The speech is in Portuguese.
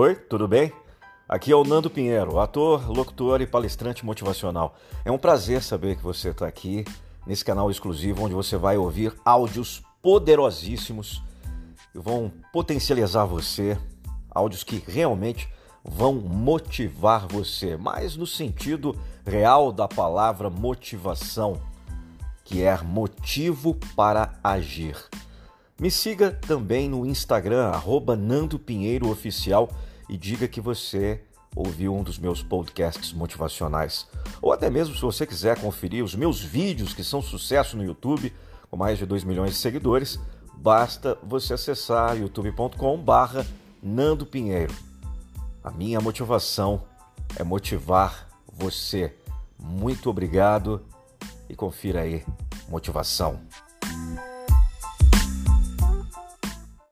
Oi, tudo bem? Aqui é o Nando Pinheiro, ator, locutor e palestrante motivacional. É um prazer saber que você está aqui nesse canal exclusivo onde você vai ouvir áudios poderosíssimos que vão potencializar você, áudios que realmente vão motivar você, mas no sentido real da palavra motivação, que é motivo para agir. Me siga também no Instagram, arroba Nando Pinheiro Oficial, e diga que você ouviu um dos meus podcasts motivacionais. Ou até mesmo se você quiser conferir os meus vídeos que são sucesso no YouTube, com mais de 2 milhões de seguidores, basta você acessar youtube.com barra Nando Pinheiro. A minha motivação é motivar você. Muito obrigado e confira aí. Motivação.